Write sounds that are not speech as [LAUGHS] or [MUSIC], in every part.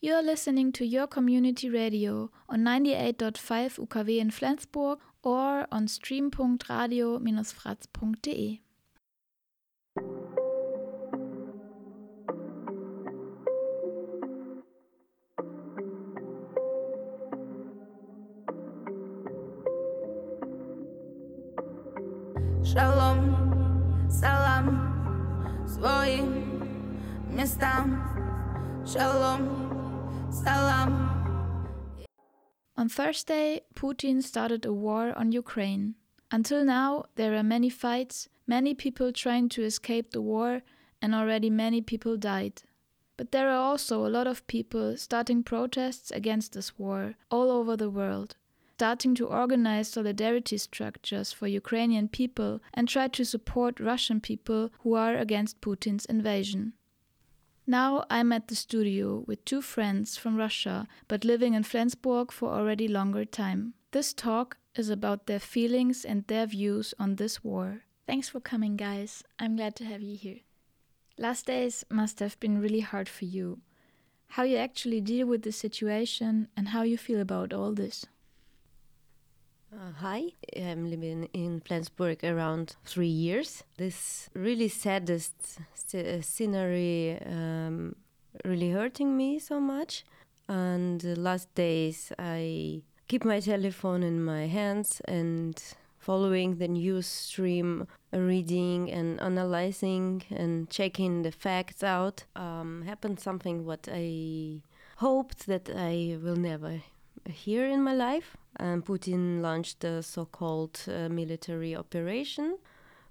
You are listening to your community radio on 98.5 UKW in Flensburg or on stream.radio-fratz.de. Shalom, salam, swoim местам. Shalom, salam. On Thursday, Putin started a war on Ukraine. Until now, there are many fights, many people trying to escape the war, and already many people died. But there are also a lot of people starting protests against this war all over the world starting to organize solidarity structures for Ukrainian people and try to support Russian people who are against Putin's invasion. Now I'm at the studio with two friends from Russia but living in Flensburg for already longer time. This talk is about their feelings and their views on this war. Thanks for coming, guys. I'm glad to have you here. Last days must have been really hard for you. How you actually deal with the situation and how you feel about all this. Uh, hi, I'm living in Flensburg around three years. This really saddest uh, scenery um, really hurting me so much. And the last days, I keep my telephone in my hands and following the news stream, reading and analyzing and checking the facts out. Um, happened something what I hoped that I will never hear in my life and Putin launched the so called uh, military operation,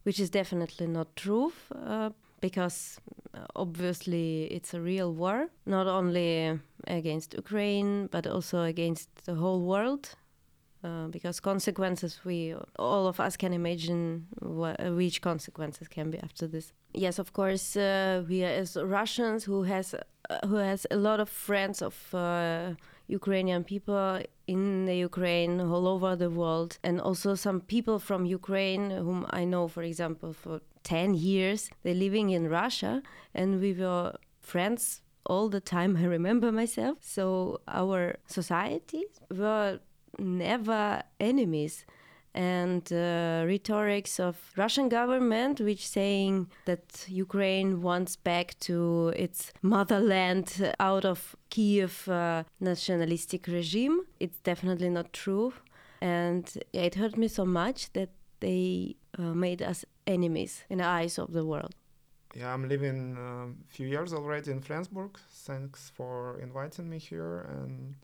which is definitely not true. Uh, because uh, obviously it's a real war, not only against Ukraine, but also against the whole world. Uh, because consequences we all of us can imagine what, which consequences can be after this yes of course uh, we as russians who has uh, who has a lot of friends of Ukrainian people in the Ukraine, all over the world, and also some people from Ukraine whom I know, for example, for 10 years. They're living in Russia, and we were friends all the time. [LAUGHS] I remember myself. So our societies were never enemies and uh, rhetorics of Russian government, which saying that Ukraine wants back to its motherland out of Kiev uh, nationalistic regime. It's definitely not true, and it hurt me so much that they uh, made us enemies in the eyes of the world. Yeah, I'm living a um, few years already in Flensburg. Thanks for inviting me here and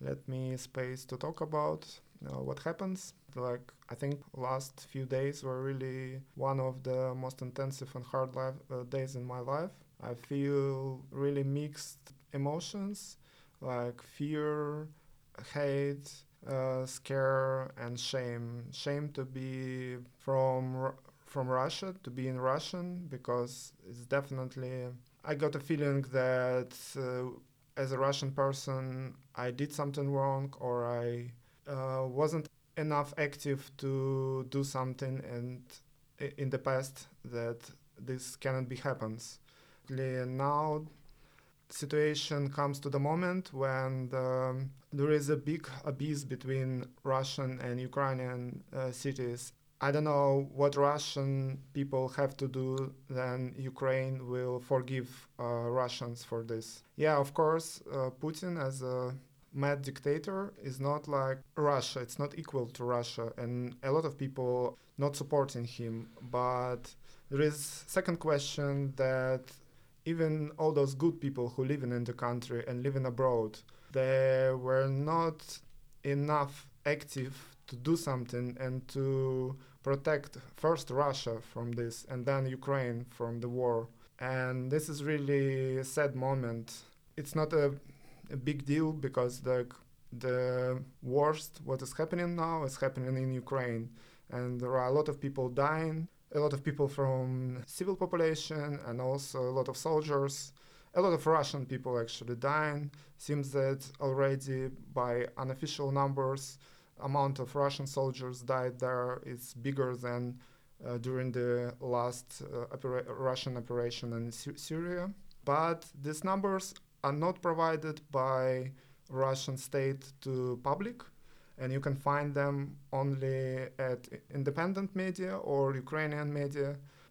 let me space to talk about uh, what happens. Like I think last few days were really one of the most intensive and hard life, uh, days in my life. I feel really mixed emotions like fear, hate, uh, scare, and shame. Shame to be from from Russia, to be in Russian, because it's definitely. I got a feeling that uh, as a Russian person, I did something wrong or I uh, wasn't enough active to do something and in the past that this cannot be happens. Now situation comes to the moment when the, there is a big abyss between russian and ukrainian uh, cities. I don't know what russian people have to do then ukraine will forgive uh, russians for this. Yeah of course uh, putin as a mad dictator is not like Russia. It's not equal to Russia, and a lot of people not supporting him. But there is second question that even all those good people who live in the country and living abroad, they were not enough active to do something and to protect first Russia from this and then Ukraine from the war. And this is really a sad moment. It's not a a big deal because the the worst what is happening now is happening in Ukraine, and there are a lot of people dying, a lot of people from civil population, and also a lot of soldiers. A lot of Russian people actually dying. Seems that already by unofficial numbers, amount of Russian soldiers died there is bigger than uh, during the last uh, opera- Russian operation in Sy- Syria. But these numbers are not provided by Russian state to public and you can find them only at independent media or Ukrainian media.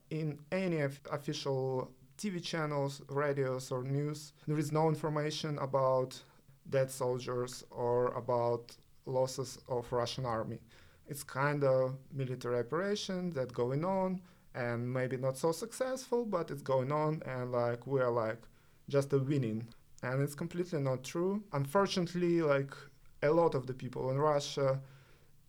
In any official TV channels, radios, or news, there is no information about dead soldiers or about losses of Russian army. It's kind of military operation that going on and maybe not so successful, but it's going on and like we're like just a winning. And it's completely not true. Unfortunately, like a lot of the people in Russia,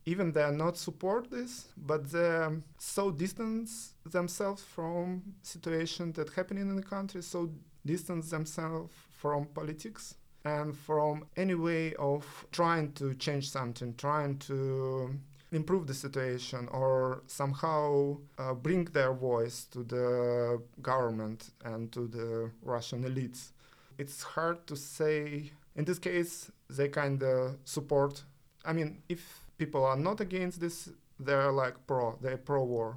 even they are not support this, but they so distance themselves from situation that happening in the country, so distance themselves from politics and from any way of trying to change something, trying to improve the situation or somehow uh, bring their voice to the government and to the Russian elites. It's hard to say in this case, they kind of support. I mean, if people are not against this, they're like pro, they're pro war.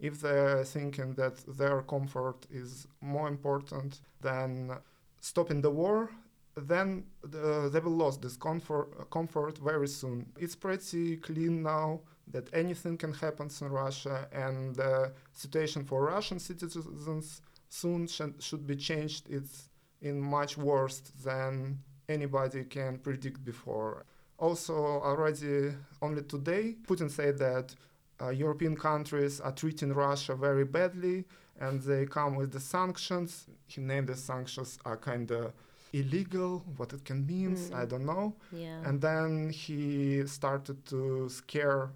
If they're thinking that their comfort is more important than stopping the war, then the, they will lose this comfort, comfort very soon. It's pretty clean now that anything can happen in Russia, and the situation for Russian citizens soon sh- should be changed. It's in much worse than anybody can predict before. Also, already only today, Putin said that uh, European countries are treating Russia very badly and they come with the sanctions. He named the sanctions are kind of illegal, what it can mean, mm. I don't know. Yeah. And then he started to scare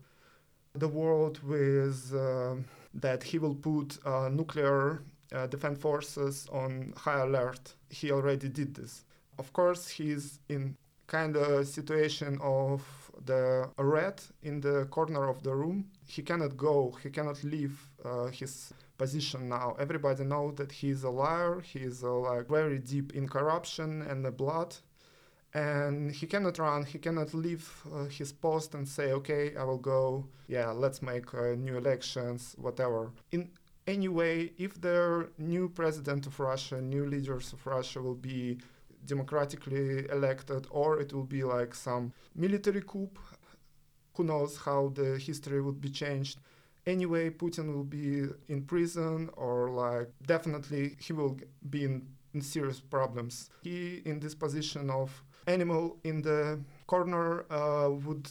the world with uh, that he will put uh, nuclear uh, defense forces on high alert. He already did this. Of course, he's in kind of situation of the rat in the corner of the room. He cannot go. He cannot leave uh, his position now. Everybody knows that he's a liar. He's uh, like very deep in corruption and the blood, and he cannot run. He cannot leave uh, his post and say, "Okay, I will go. Yeah, let's make uh, new elections, whatever." In any way, if the new president of Russia, new leaders of Russia will be democratically elected, or it will be like some military coup. Who knows how the history would be changed? Anyway, Putin will be in prison, or like definitely he will be in, in serious problems. He, in this position of animal in the corner, uh, would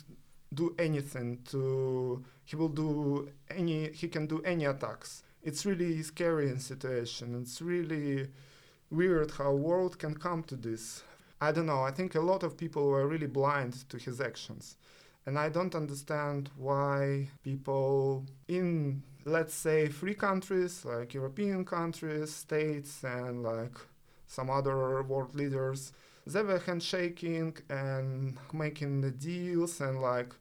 do anything to. He will do any. He can do any attacks. It's really scary in situation. It's really weird how world can come to this. I don't know. I think a lot of people were really blind to his actions. And I don't understand why people in, let's say, free countries like European countries, states, and like some other world leaders, they were handshaking and making the deals and like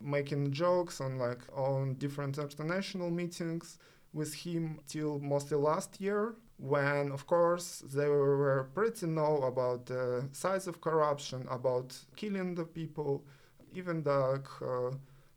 making jokes on like on different international meetings with him till mostly last year when of course they were pretty know about the size of corruption about killing the people even the uh,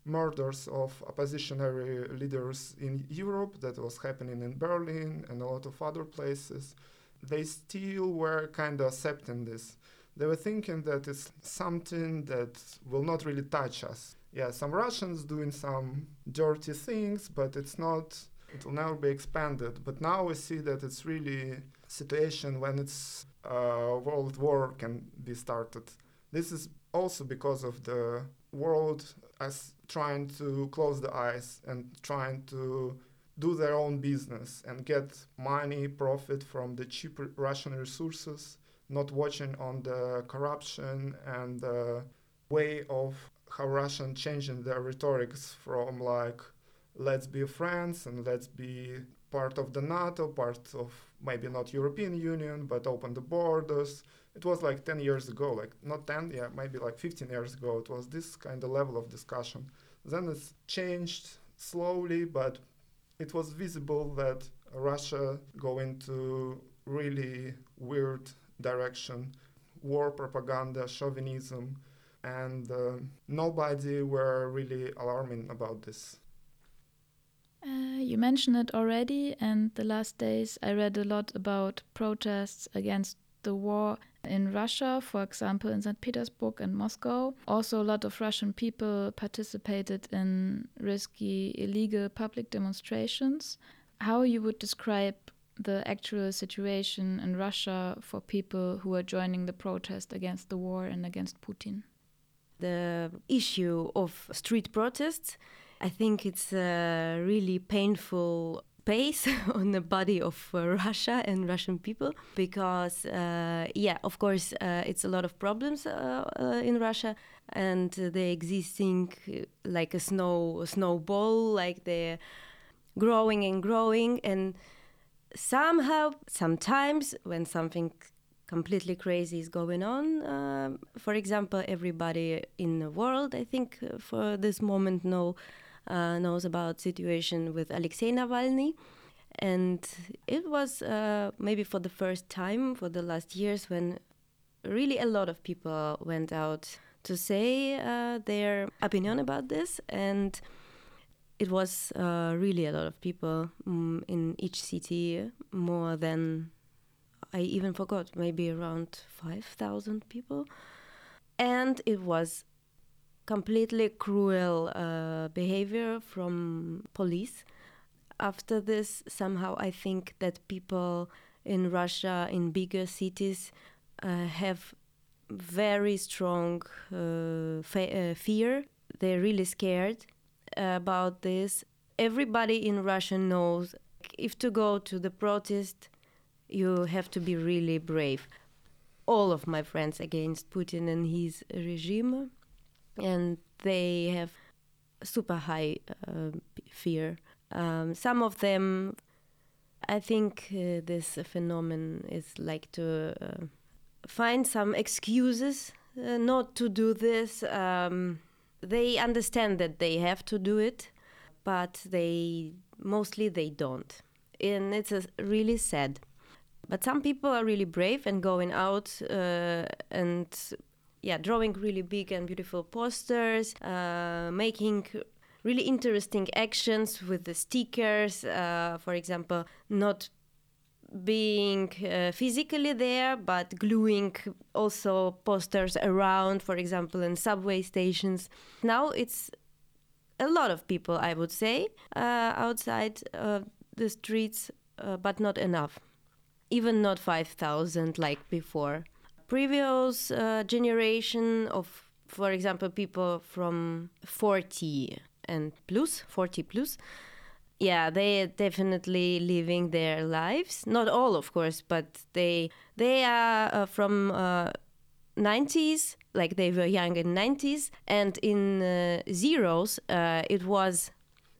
murders of oppositionary leaders in Europe that was happening in Berlin and a lot of other places. They still were kind of accepting this. They were thinking that it's something that will not really touch us. Yeah some russians doing some dirty things but it's not it will never be expanded. But now we see that it's really situation when it's uh, world war can be started. This is also because of the world as trying to close the eyes and trying to do their own business and get money, profit from the cheap Russian resources, not watching on the corruption and the way of how Russian changing their rhetorics from like let's be friends and let's be part of the NATO, part of maybe not European Union, but open the borders. It was like 10 years ago, like not 10, yeah, maybe like 15 years ago. It was this kind of level of discussion. Then it's changed slowly, but it was visible that Russia going to really weird direction, war propaganda, chauvinism, and uh, nobody were really alarming about this. Uh, you mentioned it already, and the last days I read a lot about protests against the war in Russia, for example, in St. Petersburg and Moscow. Also, a lot of Russian people participated in risky, illegal public demonstrations. How you would describe the actual situation in Russia for people who are joining the protest against the war and against Putin? The issue of street protests, I think it's a really painful pace [LAUGHS] on the body of uh, Russia and Russian people because, uh, yeah, of course, uh, it's a lot of problems uh, uh, in Russia, and they're existing uh, like a snow snowball, like they're growing and growing, and somehow, sometimes, when something completely crazy is going on. For example, everybody in the world, I think, for this moment, know uh, knows about situation with Alexei Navalny. And it was uh, maybe for the first time for the last years when really a lot of people went out to say uh, their opinion about this. And it was uh, really a lot of people um, in each city, more than I even forgot, maybe around 5,000 people. And it was completely cruel uh, behavior from police. After this, somehow I think that people in Russia, in bigger cities, uh, have very strong uh, uh fear. They're really scared about this. Everybody in Russia knows if to go to the protest, you have to be really brave. All of my friends against Putin and his regime and they have super high uh, fear. Um, some of them, I think, uh, this phenomenon is like to uh, find some excuses uh, not to do this. Um, they understand that they have to do it, but they mostly they don't, and it's really sad. But some people are really brave and going out uh, and yeah, drawing really big and beautiful posters, uh, making really interesting actions with the stickers. Uh, for example, not being uh, physically there, but gluing also posters around, for example, in subway stations. Now it's a lot of people, I would say, uh, outside the streets, uh, but not enough. Even not 5,000 like before previous uh, generation of, for example, people from 40 and plus, 40 plus, yeah, they are definitely living their lives. Not all, of course, but they they are uh, from uh, 90s, like they were young in 90s, and in uh, zeros, uh, it was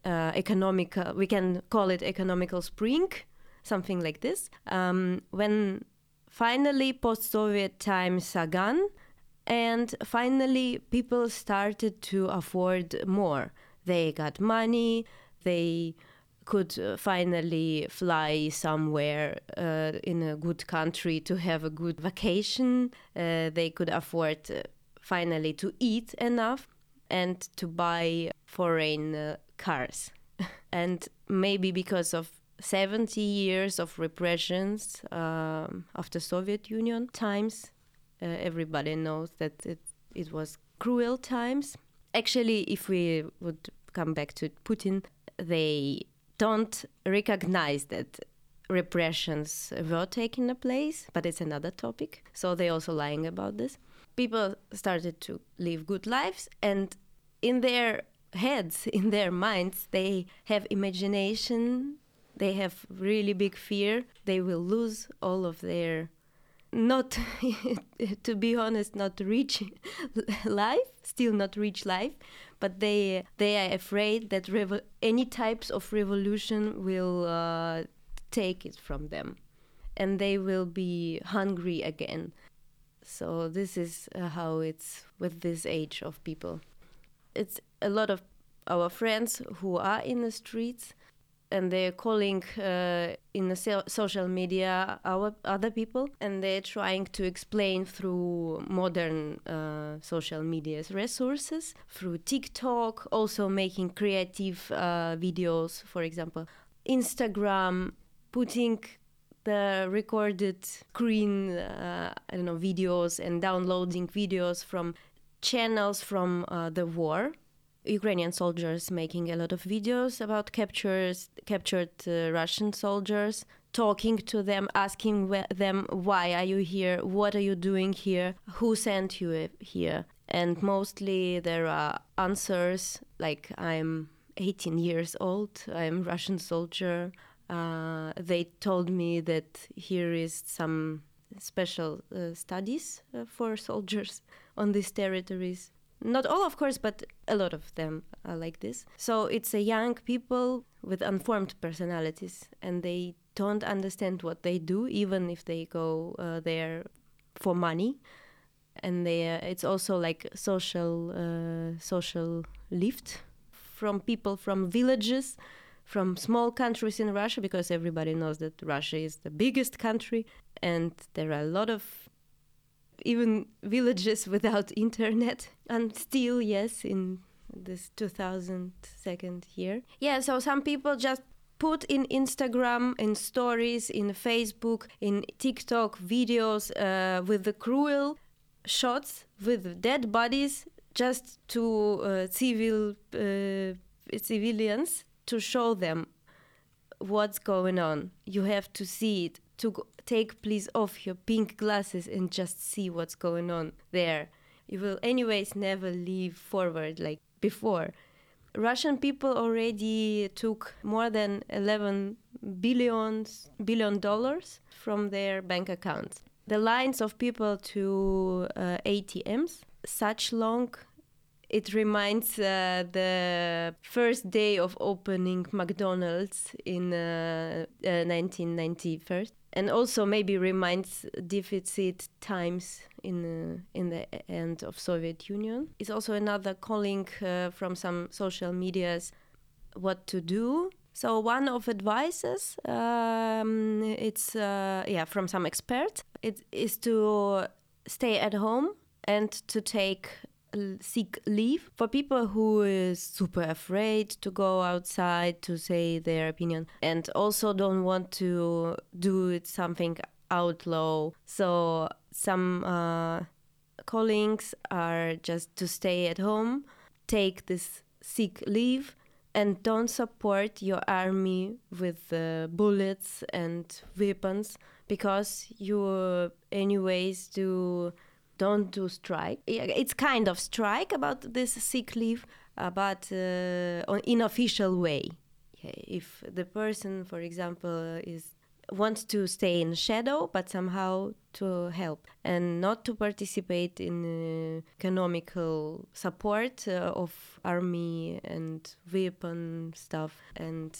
uh, economical. We can call it economical spring, something like this. Um, when Finally, post Soviet times gone, and finally, people started to afford more. They got money, they could uh, finally fly somewhere uh, in a good country to have a good vacation. Uh, they could afford uh, finally to eat enough and to buy foreign uh, cars. [LAUGHS] and maybe because of 70 years of repressions um, the Soviet Union times. Uh, everybody knows that it, it was cruel times. Actually, if we would come back to Putin, they don't recognize that repressions were taking place, but it's another topic. So they're also lying about this. People started to live good lives, and in their heads, [LAUGHS] in their minds, they have imagination they have really big fear they will lose all of their not [LAUGHS] to be honest not rich [LAUGHS] life still not rich life but they they are afraid that revo- any types of revolution will uh, take it from them. And they will be hungry again. So this is uh, how it's with this age of people. It's a lot of our friends who are in the streets and they're calling uh, in the so- social media our other people and they're trying to explain through modern uh, social media resources through tiktok also making creative uh, videos for example instagram putting the recorded screen, uh, I don't know, videos and downloading videos from channels from uh, the war. Ukrainian soldiers making a lot of videos about captures, captured uh, Russian soldiers, talking to them, asking wh- them, why are you here? What are you doing here? Who sent you here? And mostly there are answers like, I'm 18 years old, I'm Russian soldier. Uh, they told me that here is some special uh, studies uh, for soldiers on these territories. Not all, of course, but a lot of them are like this. So it's a young people with unformed personalities, and they don't understand what they do, even if they go uh, there for money. And they, uh, it's also like social, uh, social lift from people from villages, from small countries in Russia, because everybody knows that Russia is the biggest country, and there are a lot of even villages without internet and still yes in this 2002nd year. Yeah so some people just put in instagram in stories in facebook in tiktok videos uh, with the cruel shots with dead bodies just to uh, civil uh, civilians to show them what's going on. You have to see it to go, take please off your pink glasses and just see what's going on there. You will anyways never leave forward like before. Russian people already took more than 11 billions billion dollars from their bank accounts. The lines of people to uh, ATMs such long it reminds uh, the first day of opening McDonald's in uh, uh, 1991 and also maybe reminds deficit times in uh, in the end of Soviet Union. It's also another calling uh, from some social medias what to do. So one of advices, um, it's uh, yeah from some experts, it is to stay at home and to take sick leave for people who is super afraid to go outside to say their opinion and also don't want to do it something outlaw so some uh, callings are just to stay at home take this sick leave and don't support your army with uh, bullets and weapons because you anyways do don't do strike. It's kind of strike about this sick leave, uh, but uh, in official way. If the person, for example, is wants to stay in shadow, but somehow to help and not to participate in uh, economical support uh, of army and weapon stuff and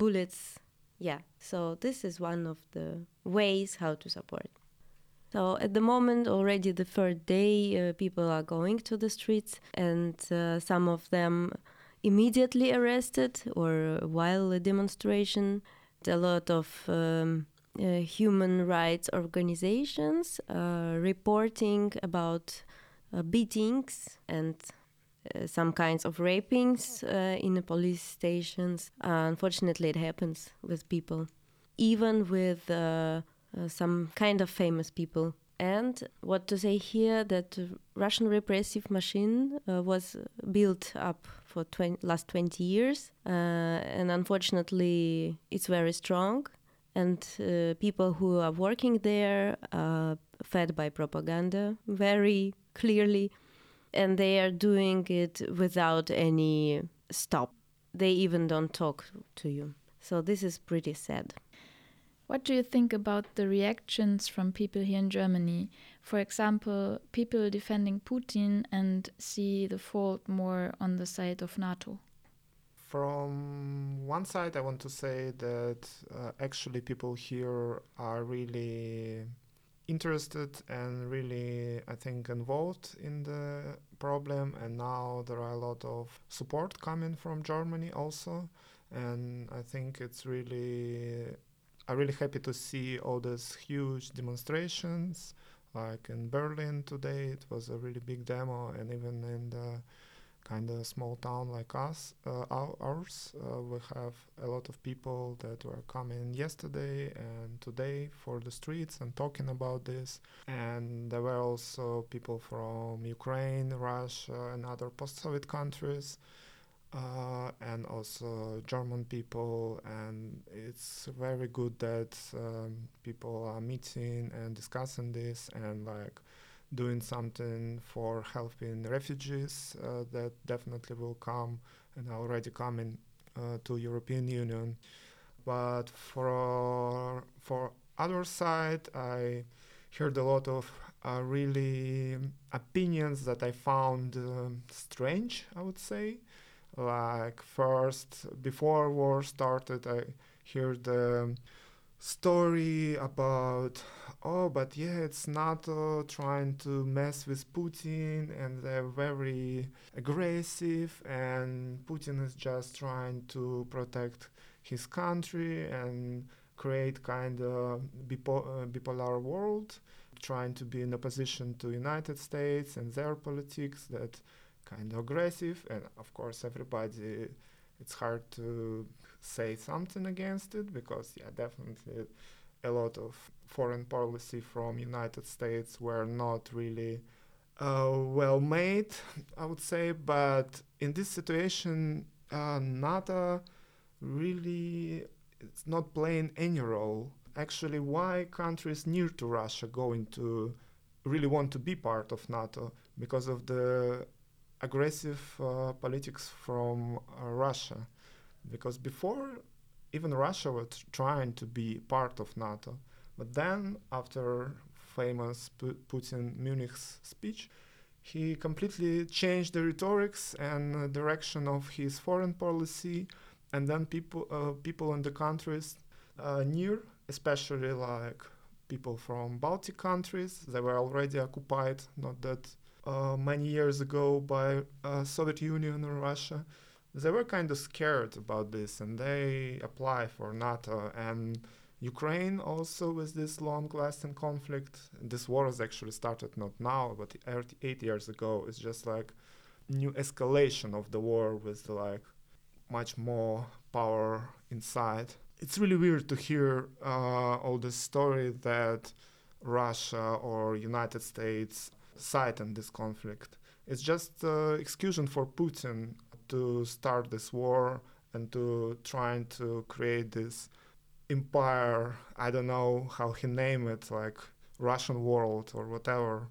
bullets. Yeah, so this is one of the ways how to support. So at the moment, already the third day, uh, people are going to the streets, and uh, some of them immediately arrested or while a demonstration. A lot of um, uh, human rights organizations uh, reporting about uh, beatings and uh, some kinds of rapings in the police stations. unfortunately, it happens with people, even with uh, some kind of famous people. And what to say here that Russian repressive machine uh, was built up for 20, last 20 years, uh, and unfortunately, it's very strong. And uh, people who are working there are fed by propaganda very clearly, and they are doing it without any stop. They even don't talk to you. So this is pretty sad. What do you think about the reactions from people here in Germany? For example, people defending Putin and see the fault more on the side of NATO. From one side, I want to say that uh, actually people here are really interested and really, I think, involved in the problem. And now there are a lot of support coming from Germany also. And I think it's really I'm really happy to see all these huge demonstrations. Like in Berlin today, it was a really big demo, and even in the kind of small town like us, uh, ours. Uh, we have a lot of people that were coming yesterday and today for the streets and talking about this. And there were also people from Ukraine, Russia, and other post-Soviet countries. Uh, and also German people, and it's very good that um, people are meeting and discussing this and like doing something for helping refugees uh, that definitely will come and are already coming uh, to European Union. But for for other side, I heard a lot of uh, really opinions that I found um, strange. I would say, like first before war started, I heard the story about oh but yeah it's nato trying to mess with putin and they're very aggressive and putin is just trying to protect his country and create kind of bipo- uh, bipolar world trying to be in opposition to united states and their politics that kind of aggressive and of course everybody it's hard to say something against it because yeah definitely a lot of foreign policy from united states were not really uh, well made i would say but in this situation uh, nato really it's not playing any role. Actually why countries near to russia going to really want to be part of nato? Because of the aggressive uh, politics from uh, russia. Because before even Russia was trying to be part of NATO, but then after famous P- Putin Munich's speech, he completely changed the rhetorics and uh, direction of his foreign policy, and then people uh, people in the countries uh, near, especially like people from Baltic countries, they were already occupied not that uh, many years ago by uh, Soviet Union or Russia. They were kind of scared about this and they apply for NATO and Ukraine also with this long lasting conflict. This war has actually started not now but eight years ago. It's just like new escalation of the war with like much more power inside. It's really weird to hear uh, all this story that Russia or United States side in this conflict it's just uh, excuse for Putin to start this war and to trying to create this empire. I don't know how he named it, like Russian world or whatever.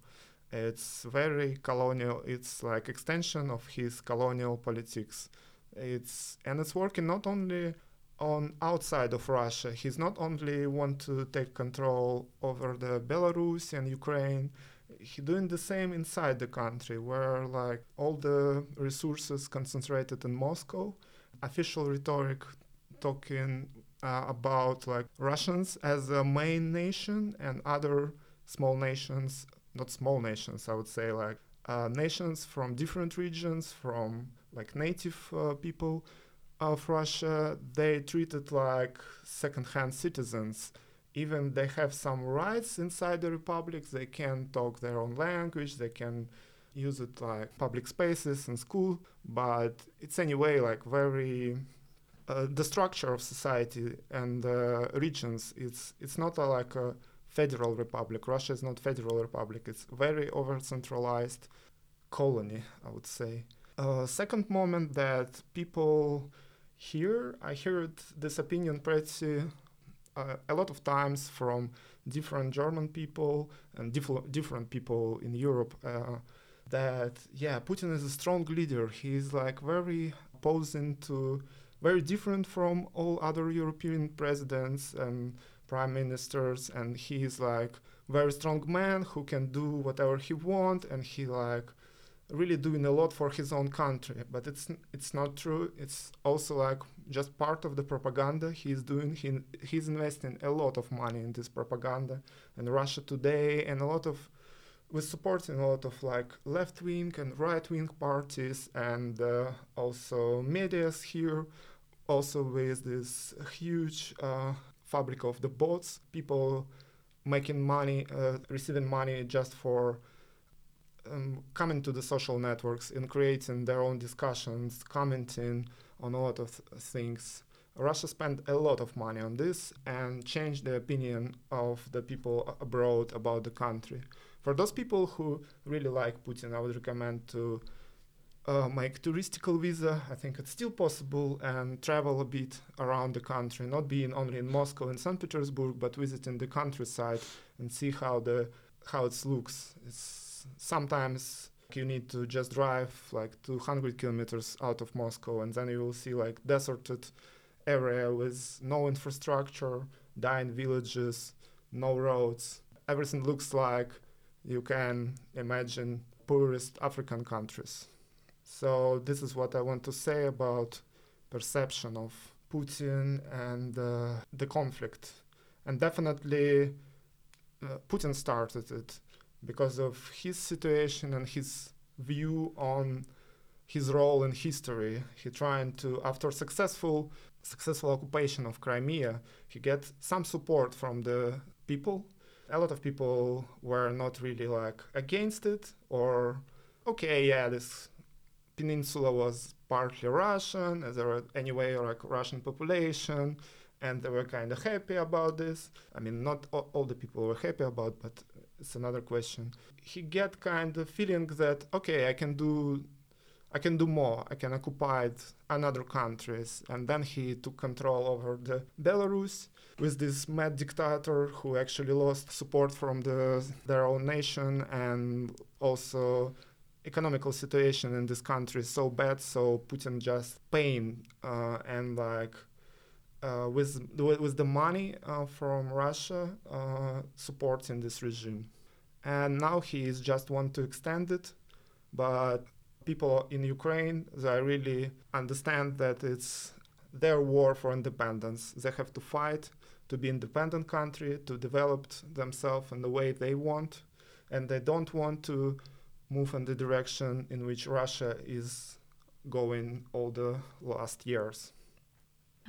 It's very colonial. It's like extension of his colonial politics. It's and it's working not only on outside of Russia. He's not only want to take control over the Belarus and Ukraine he doing the same inside the country where like all the resources concentrated in moscow. Official rhetoric talking uh, about like russians as a main nation and other small nations not small nations i would say like uh, nations from different regions from like native uh, people of russia. They treated like second-hand citizens even they have some rights inside the republics they can talk their own language they can use it like public spaces and school but it's anyway like very uh, the structure of society and uh, regions it's it's not a, like a federal republic. Russia is not federal republic it's very over centralized colony i would say. Uh, second moment that people here i heard this opinion pretty uh, a lot of times from different German people and diff- different people in Europe uh, that yeah Putin is a strong leader. He's like very opposing to very different from all other European presidents and prime ministers and he's like very strong man who can do whatever he want and he like really doing a lot for his own country but it's it's not true. It's also like just part of the propaganda he's doing. He, he's investing a lot of money in this propaganda and russia today and a lot of with supporting a lot of like left wing and right wing parties and uh, also medias here also with this huge uh, fabric of the bots people making money uh, receiving money just for um, coming to the social networks and creating their own discussions, commenting on a lot of th- things. Russia spent a lot of money on this and changed the opinion of the people abroad about the country. For those people who really like Putin, I would recommend to uh, make touristical visa. I think it's still possible and travel a bit around the country, not being only in Moscow and St. Petersburg, but visiting the countryside and see how the how it looks. It's sometimes you need to just drive like 200 kilometers out of Moscow, and then you will see like deserted area with no infrastructure, dying villages, no roads. Everything looks like you can imagine poorest African countries. So this is what I want to say about perception of Putin and uh, the conflict. And definitely uh, Putin started it because of his situation and his view on his role in history. He trying to, after successful successful occupation of Crimea, he get some support from the people. A lot of people were not really like against it or okay, yeah, this peninsula was partly Russian, there were anyway like Russian population, and they were kind of happy about this. I mean, not all, all, the people were happy about, but it's another question. He get kind of feeling that okay, I can do, I can do more. I can occupy another countries, and then he took control over the Belarus with this mad dictator who actually lost support from the their own nation and also economical situation in this country is so bad, so Putin just pain uh, and like uh, with with the money uh, from Russia uh, supporting this regime, and now he is just want to extend it, but people in Ukraine they really understand that it's their war for independence. They have to fight to be independent country to develop themselves in the way they want, and they don't want to move in the direction in which Russia is going all the last years.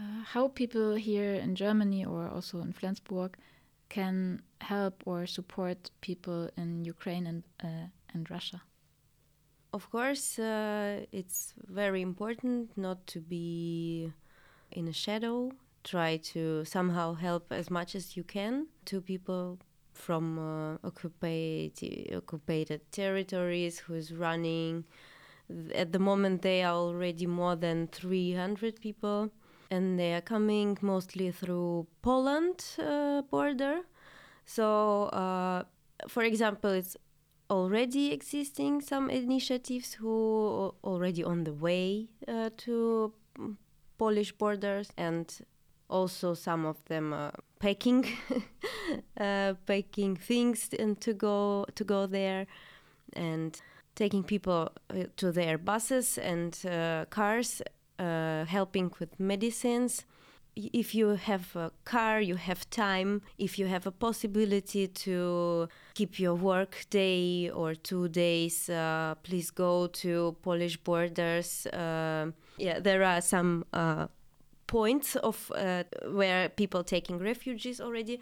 Uh, how people here in Germany or also in Flensburg can help or support people in Ukraine and, uh, and Russia? Of course, uh, it's very important not to be in a shadow. Try to somehow help as much as you can to people from uh, occupied occupied territories who is running. At the moment, they are already more than 300 people, and they are coming mostly through Poland uh, border. So, uh, for example, it's already existing some initiatives who are already on the way uh, to Polish borders, and also some of them uh, packing [LAUGHS] uh, packing things and to go to go there and taking people uh, to their buses and uh, cars uh, helping with medicines if you have a car you have time if you have a possibility to keep your work day or two days uh, please go to polish borders uh, yeah there are some points of uh, where people taking refugees already.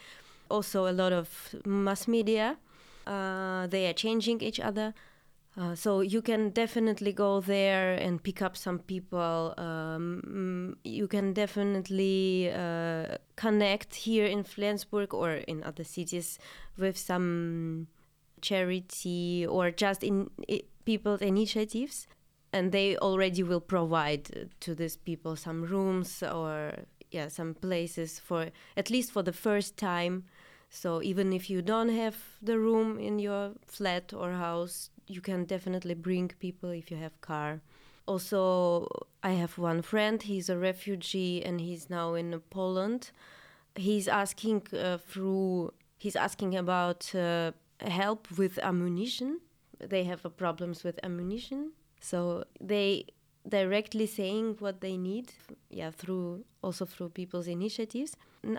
Also, a lot of mass media. Uh, they are changing each other. Uh, so you can definitely go there and pick up some people. Um, you can definitely uh, connect here in Flensburg or in other cities with some charity or just in, in people's initiatives and they already will provide to these people some rooms or yeah some places for at least for the first time so even if you don't have the room in your flat or house you can definitely bring people if you have car. Also i have one friend he's a refugee and he's now in poland. He's asking uh, through he's asking about uh, help with ammunition. They have uh, problems with ammunition. So they directly saying what they need yeah through also through people's initiatives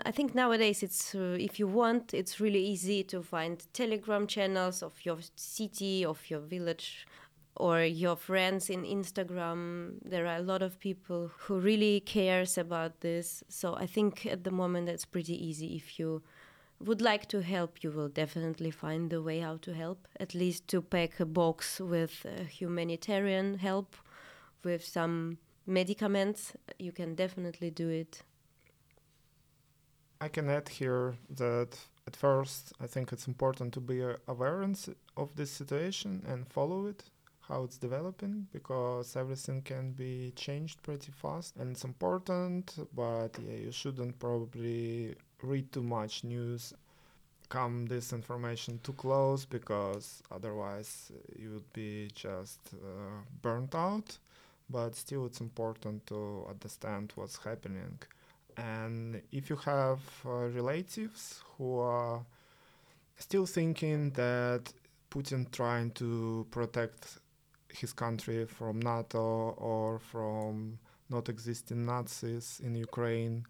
i think nowadays it's uh, if you want it's really easy to find telegram channels of your city of your village or your friends in instagram there are a lot of people who really cares about this so i think at the moment it's pretty easy if you would like to help, you will definitely find a way how to help. At least to pack a box with uh, humanitarian help, with some medicaments, you can definitely do it. I can add here that at first I think it's important to be aware of this situation and follow it how it's developing because everything can be changed pretty fast. And it's important but yeah you shouldn't probably read too much news come this information too close because otherwise you would be just uh, burnt out. But still it's important to understand what's happening and if you have uh, relatives who are still thinking that Putin trying to protect his country from NATO or from not existing Nazis in Ukraine.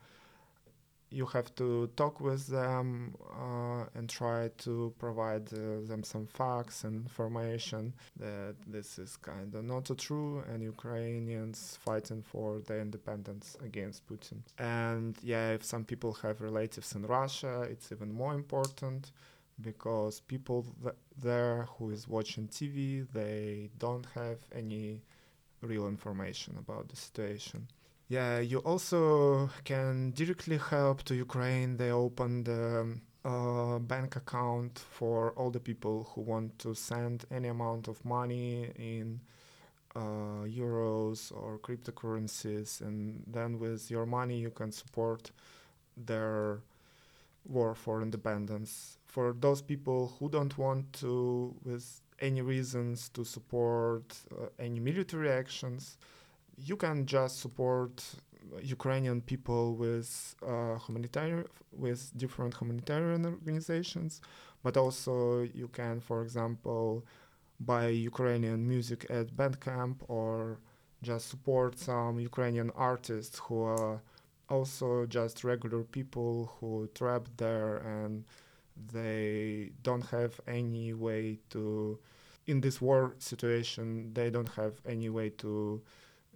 You have to talk with them uh, and try to provide uh, them some facts and information that this is kind of not true and Ukrainians fighting for their independence against Putin. And yeah, if some people have relatives in Russia, it's even more important because people th- there who is watching TV they don't have any real information about the situation. Yeah, you also can directly help to Ukraine. They opened a uh, bank account for all the people who want to send any amount of money in uh, euros or cryptocurrencies, and then with your money you can support their war for independence for those people who don't want to, with any reasons, to support uh, any military actions, you can just support Ukrainian people with uh, humanitarian, with different humanitarian organizations, but also you can, for example, buy Ukrainian music at Bandcamp or just support some Ukrainian artists who are also just regular people who trapped there and they don't have any way to in this war situation they don't have any way to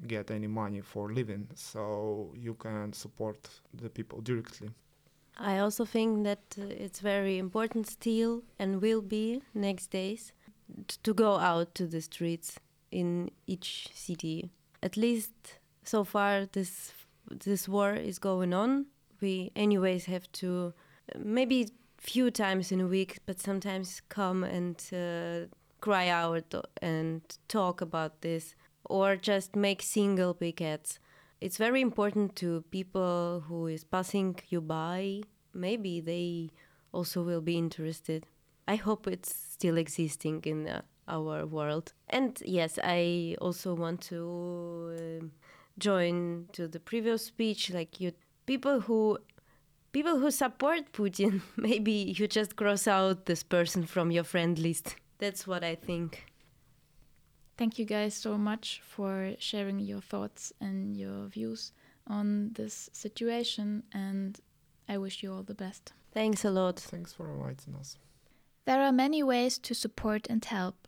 get any money for living so you can support the people directly. I also think that uh, it's very important still and will be next days to go out to the streets in each city. At least so far this this war is going on. We anyways have to uh, maybe few times in a week, but sometimes come and uh, cry out and talk about this, or just make single pickets. It's very important to people who is passing you by. Maybe they also will be interested. I hope it's still existing in uh, our world. And yes, I also want to uh, join to the previous speech. Like you, people who people who support Putin, [LAUGHS] maybe you just cross out this person from your friend list. That's what I think. Thank you guys so much for sharing your thoughts and your views on this situation, and I wish you all the best. Thanks a lot. Thanks for inviting us. There are many ways to support and help.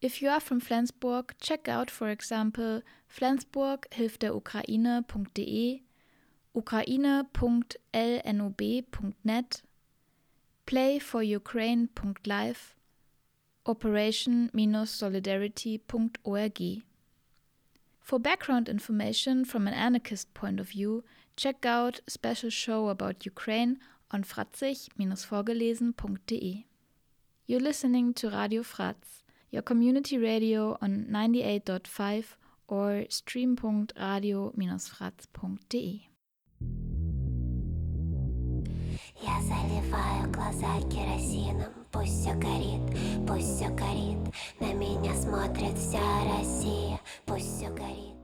If you are from Flensburg, check out, for example, flensburghilfderukraine.de ukraine.lnob.net, playforukraine.live, operation-solidarity.org. For background information from an anarchist point of view, check out a special show about Ukraine on fratzig-vorgelesen.de. You're listening to Radio Fratz, your community radio on 98.5 or stream.radio-fratz.de. Я заливаю глаза керосином Пусть все горит, пусть все горит, на меня смотрит вся Россия, пусть все горит.